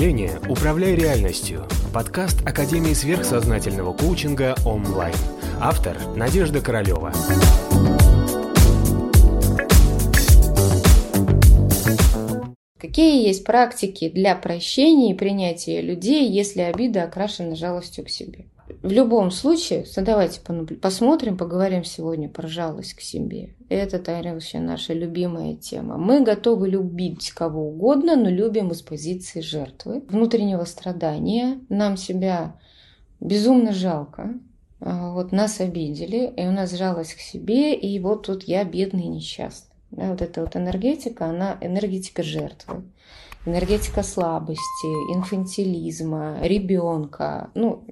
мышления «Управляй реальностью» – подкаст Академии сверхсознательного коучинга онлайн. Автор – Надежда Королева. Какие есть практики для прощения и принятия людей, если обида окрашена жалостью к себе? В любом случае, давайте посмотрим, поговорим сегодня про жалость к себе. Это, наверное, вообще наша любимая тема. Мы готовы любить кого угодно, но любим из позиции жертвы, внутреннего страдания. Нам себя безумно жалко. А, вот нас обидели, и у нас жалость к себе, и вот тут я бедный несчастный. Да, вот эта вот энергетика, она энергетика жертвы энергетика слабости, инфантилизма, ребенка. Ну,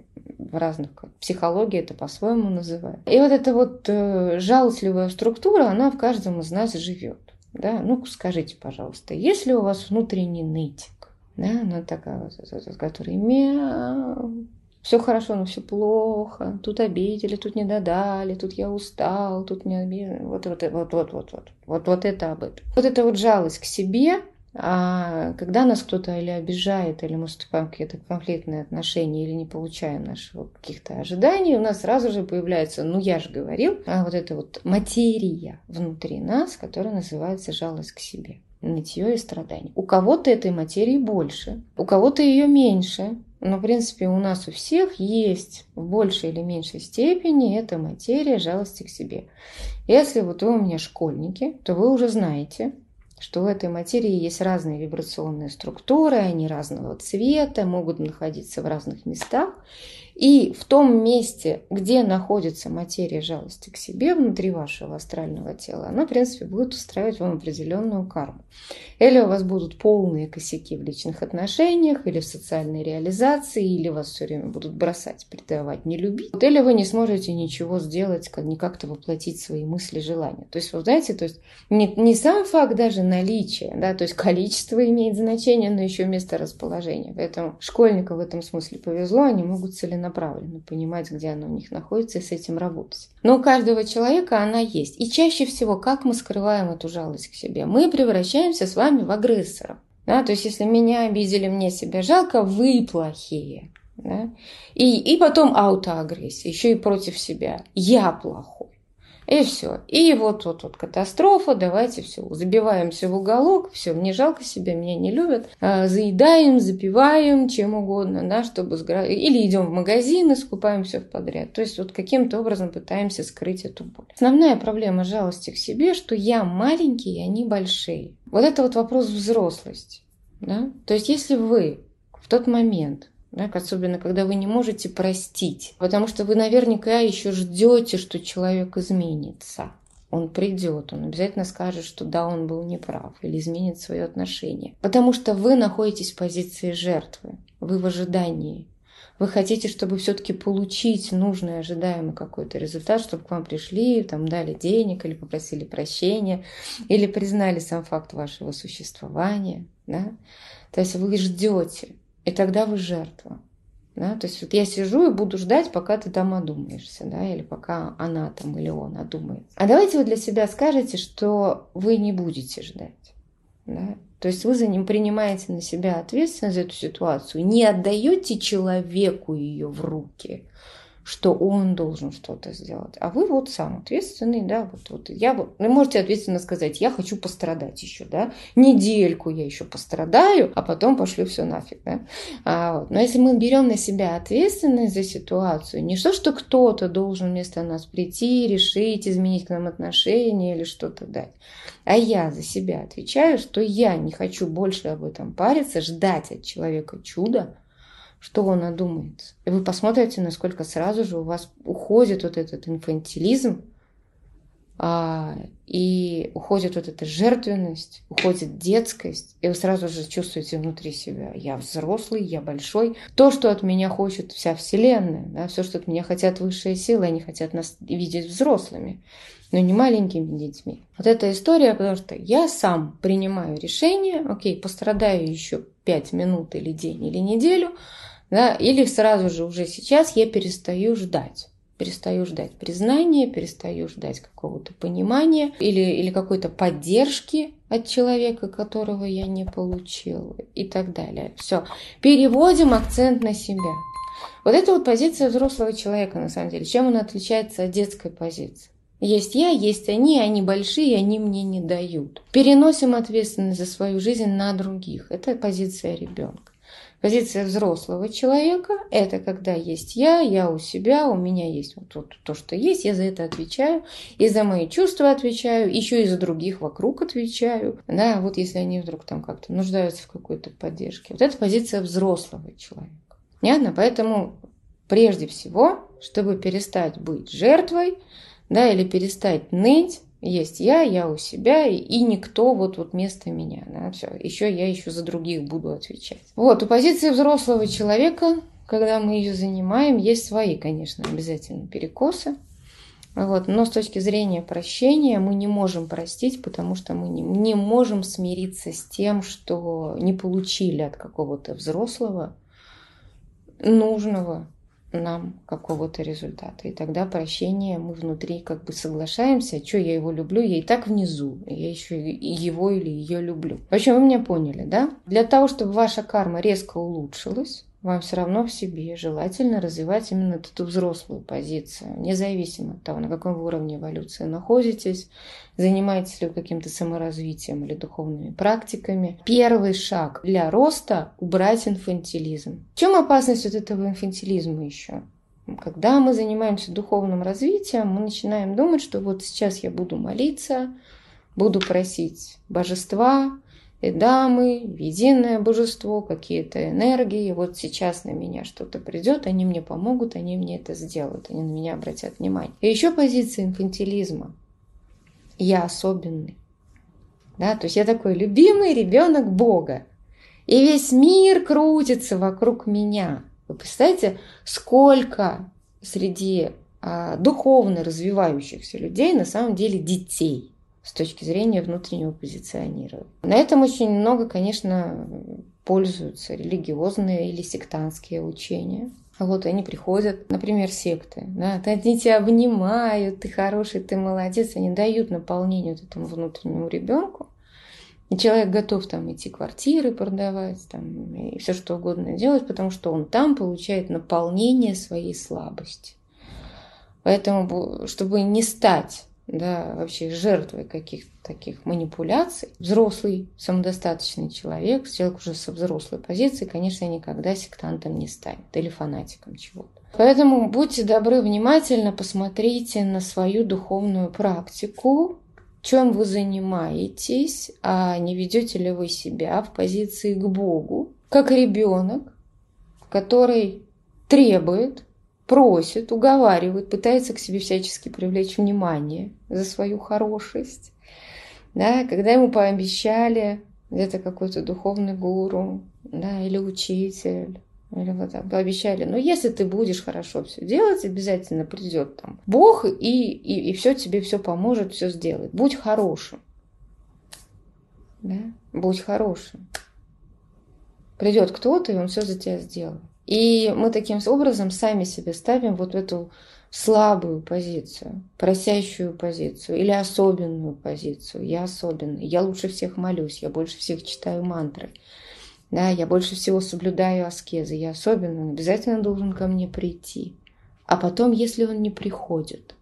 в разных как, психологии это по-своему называют. И вот эта вот э, жалостливая структура, она в каждом из нас живет. Да? Ну, скажите, пожалуйста, если у вас внутренний нытик, да, она такая, которая мяу, все хорошо, но все плохо, тут обидели, тут не додали, тут я устал, тут не обидели. Вот, вот, вот, вот, вот, вот, вот, вот это об этом. Вот это вот жалость к себе, а когда нас кто-то или обижает, или мы вступаем в какие-то конфликтные отношения, или не получаем нашего каких-то ожиданий, у нас сразу же появляется, ну я же говорил, а вот эта вот материя внутри нас, которая называется жалость к себе нытье и страдание. У кого-то этой материи больше, у кого-то ее меньше, но, в принципе, у нас у всех есть в большей или меньшей степени эта материя жалости к себе. Если вот вы у меня школьники, то вы уже знаете, что в этой материи есть разные вибрационные структуры, они разного цвета, могут находиться в разных местах. И в том месте, где находится материя жалости к себе внутри вашего астрального тела, она, в принципе, будет устраивать вам определенную карму. Или у вас будут полные косяки в личных отношениях, или в социальной реализации, или вас все время будут бросать, предавать, не любить. Или вы не сможете ничего сделать, как, не как-то воплотить свои мысли, желания. То есть, вы знаете, то есть не, не сам факт даже наличия, да, то есть количество имеет значение, но еще место расположения. Поэтому школьникам в этом смысле повезло, они могут целенаправленно целенаправленно, понимать, где она у них находится и с этим работать. Но у каждого человека она есть. И чаще всего, как мы скрываем эту жалость к себе? Мы превращаемся с вами в агрессоров. Да? То есть, если меня обидели, мне себя жалко, вы плохие. Да? И, и потом аутоагрессия, еще и против себя. Я плохой. И все. И вот вот вот катастрофа, давайте все, забиваемся в уголок, все, мне жалко себя, меня не любят, а, заедаем, запиваем, чем угодно, да, чтобы сгра... или идем в магазин и скупаем все подряд. То есть вот каким-то образом пытаемся скрыть эту боль. Основная проблема жалости к себе, что я маленький, они большие. Вот это вот вопрос взрослости. Да? То есть если вы в тот момент да, особенно когда вы не можете простить, потому что вы наверняка еще ждете, что человек изменится. Он придет, он обязательно скажет, что да, он был неправ, или изменит свое отношение. Потому что вы находитесь в позиции жертвы, вы в ожидании. Вы хотите, чтобы все-таки получить нужный, ожидаемый какой-то результат, чтобы к вам пришли, там дали денег, или попросили прощения, или признали сам факт вашего существования. Да? То есть вы ждете, и тогда вы жертва. Да? То есть вот я сижу и буду ждать, пока ты там одумаешься, да, или пока она там или он одумается. А давайте вы для себя скажете, что вы не будете ждать. Да? То есть вы за ним принимаете на себя ответственность за эту ситуацию, не отдаете человеку ее в руки, что он должен что-то сделать. А вы вот сам ответственный, да, вот, вот я вот, вы можете ответственно сказать, я хочу пострадать еще, да, недельку я еще пострадаю, а потом пошлю все нафиг, да. А, вот. Но если мы берем на себя ответственность за ситуацию, не то, что кто-то должен вместо нас прийти, решить, изменить к нам отношения или что-то дать, а я за себя отвечаю, что я не хочу больше об этом париться, ждать от человека чуда, что он одумается. И вы посмотрите, насколько сразу же у вас уходит вот этот инфантилизм, а, и уходит вот эта жертвенность, уходит детскость, и вы сразу же чувствуете внутри себя, я взрослый, я большой. То, что от меня хочет вся Вселенная, да, все, что от меня хотят высшие силы, они хотят нас видеть взрослыми, но не маленькими детьми. Вот эта история, потому что я сам принимаю решение, окей, пострадаю еще пять минут или день или неделю, да, или сразу же уже сейчас я перестаю ждать. перестаю ждать признания, перестаю ждать какого-то понимания или, или какой-то поддержки от человека, которого я не получил и так далее. Все. Переводим акцент на себя. Вот это вот позиция взрослого человека, на самом деле. Чем она отличается от детской позиции? Есть я, есть они, они большие, они мне не дают. Переносим ответственность за свою жизнь на других. Это позиция ребенка. Позиция взрослого человека – это когда есть я, я у себя, у меня есть вот, вот то, что есть, я за это отвечаю, и за мои чувства отвечаю, еще и за других вокруг отвечаю. Да, вот если они вдруг там как-то нуждаются в какой-то поддержке. Вот это позиция взрослого человека. Понятно? Поэтому прежде всего, чтобы перестать быть жертвой, да, или перестать ныть, есть я, я у себя, и никто вот, вот вместо меня. Да, все. Еще я еще за других буду отвечать. Вот, у позиции взрослого человека, когда мы ее занимаем, есть свои, конечно, обязательно перекосы. Вот. Но с точки зрения прощения мы не можем простить, потому что мы не, не можем смириться с тем, что не получили от какого-то взрослого нужного нам какого-то результата. И тогда прощение мы внутри как бы соглашаемся, что я его люблю, я и так внизу, я еще его или ее люблю. В общем, вы меня поняли, да? Для того, чтобы ваша карма резко улучшилась, вам все равно в себе желательно развивать именно эту взрослую позицию, независимо от того, на каком уровне эволюции находитесь, занимаетесь ли вы каким-то саморазвитием или духовными практиками. Первый шаг для роста – убрать инфантилизм. В чем опасность вот этого инфантилизма еще? Когда мы занимаемся духовным развитием, мы начинаем думать, что вот сейчас я буду молиться, буду просить божества, и дамы, единое божество, какие-то энергии. Вот сейчас на меня что-то придет, они мне помогут, они мне это сделают, они на меня обратят внимание. И еще позиция инфантилизма. Я особенный. Да, то есть я такой любимый ребенок Бога. И весь мир крутится вокруг меня. Вы представляете, сколько среди а, духовно развивающихся людей на самом деле детей – с точки зрения внутреннего позиционирования. На этом очень много, конечно, пользуются религиозные или сектантские учения. А вот они приходят, например, секты, да, они тебя обнимают, ты хороший, ты молодец, они дают наполнение вот этому внутреннему ребенку, и человек готов там идти квартиры продавать, там, и все что угодно делать, потому что он там получает наполнение своей слабости. Поэтому, чтобы не стать да, вообще жертвой каких-то таких манипуляций, взрослый, самодостаточный человек, человек уже со взрослой позиции, конечно, никогда сектантом не станет или фанатиком чего-то. Поэтому будьте добры, внимательно посмотрите на свою духовную практику, чем вы занимаетесь, а не ведете ли вы себя в позиции к Богу, как ребенок, который требует просит, уговаривает, пытается к себе всячески привлечь внимание за свою хорошесть. Да, когда ему пообещали где-то какой-то духовный гуру да, или учитель, или вот так пообещали, но если ты будешь хорошо все делать, обязательно придет там Бог и, и, и все тебе все поможет, все сделает. Будь хорошим. Да? Будь хорошим. Придет кто-то, и он все за тебя сделает. И мы таким образом сами себе ставим вот эту слабую позицию, просящую позицию или особенную позицию. Я особенный, я лучше всех молюсь, я больше всех читаю мантры. Да, я больше всего соблюдаю аскезы, я особенный, он обязательно должен ко мне прийти. А потом, если он не приходит,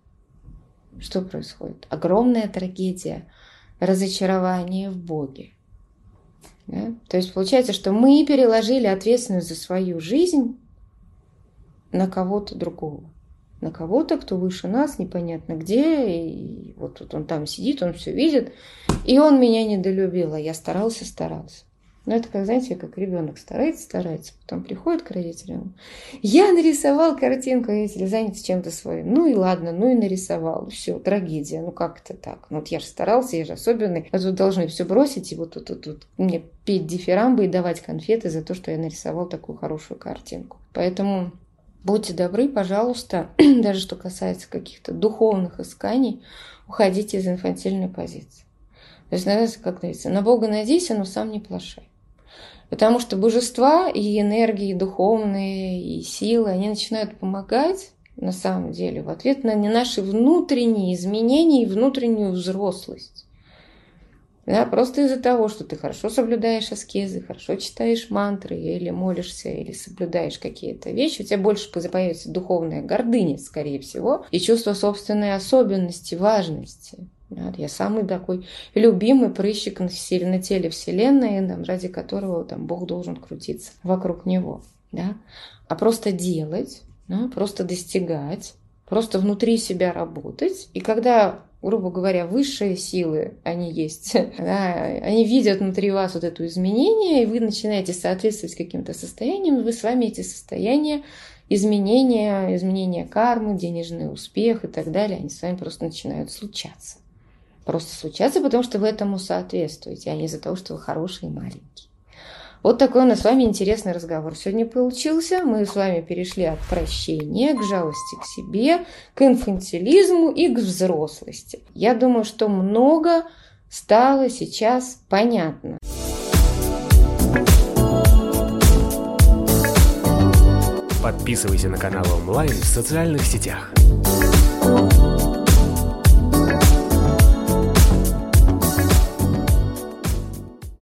что происходит? Огромная трагедия, разочарование в Боге. Да? То есть получается, что мы переложили ответственность за свою жизнь на кого-то другого. На кого-то, кто выше нас, непонятно где. И вот тут он там сидит, он все видит. И он меня недолюбил, а я старался, старался. Ну, это как, знаете, как ребенок старается, старается, потом приходит к родителям. Я нарисовал картинку, родители заняты чем-то своим. Ну и ладно, ну и нарисовал. Все, трагедия. Ну как это так? Ну вот я же старался, я же особенный. А тут должны все бросить и вот тут, тут, тут мне петь дифирамбы и давать конфеты за то, что я нарисовал такую хорошую картинку. Поэтому будьте добры, пожалуйста, даже что касается каких-то духовных исканий, уходите из инфантильной позиции. То есть, как говорится, на Бога надейся, но сам не плашай. Потому что божества и энергии духовные, и силы, они начинают помогать на самом деле, в ответ на наши внутренние изменения и внутреннюю взрослость. Да, просто из-за того, что ты хорошо соблюдаешь аскезы, хорошо читаешь мантры или молишься, или соблюдаешь какие-то вещи, у тебя больше появится духовная гордыня, скорее всего, и чувство собственной особенности, важности. Я самый такой любимый прыщик на теле Вселенной, ради которого там, Бог должен крутиться вокруг него. Да? А просто делать, да, просто достигать, просто внутри себя работать. И когда грубо говоря, высшие силы, они есть, да, они видят внутри вас вот это изменение, и вы начинаете соответствовать каким-то состояниям, вы с вами эти состояния, изменения, изменения кармы, денежный успех и так далее, они с вами просто начинают случаться. Просто случаться, потому что вы этому соответствуете, а не из-за того, что вы хороший и маленький. Вот такой у нас с вами интересный разговор сегодня получился. Мы с вами перешли от прощения к жалости к себе, к инфантилизму и к взрослости. Я думаю, что много стало сейчас понятно. Подписывайся на канал онлайн в социальных сетях.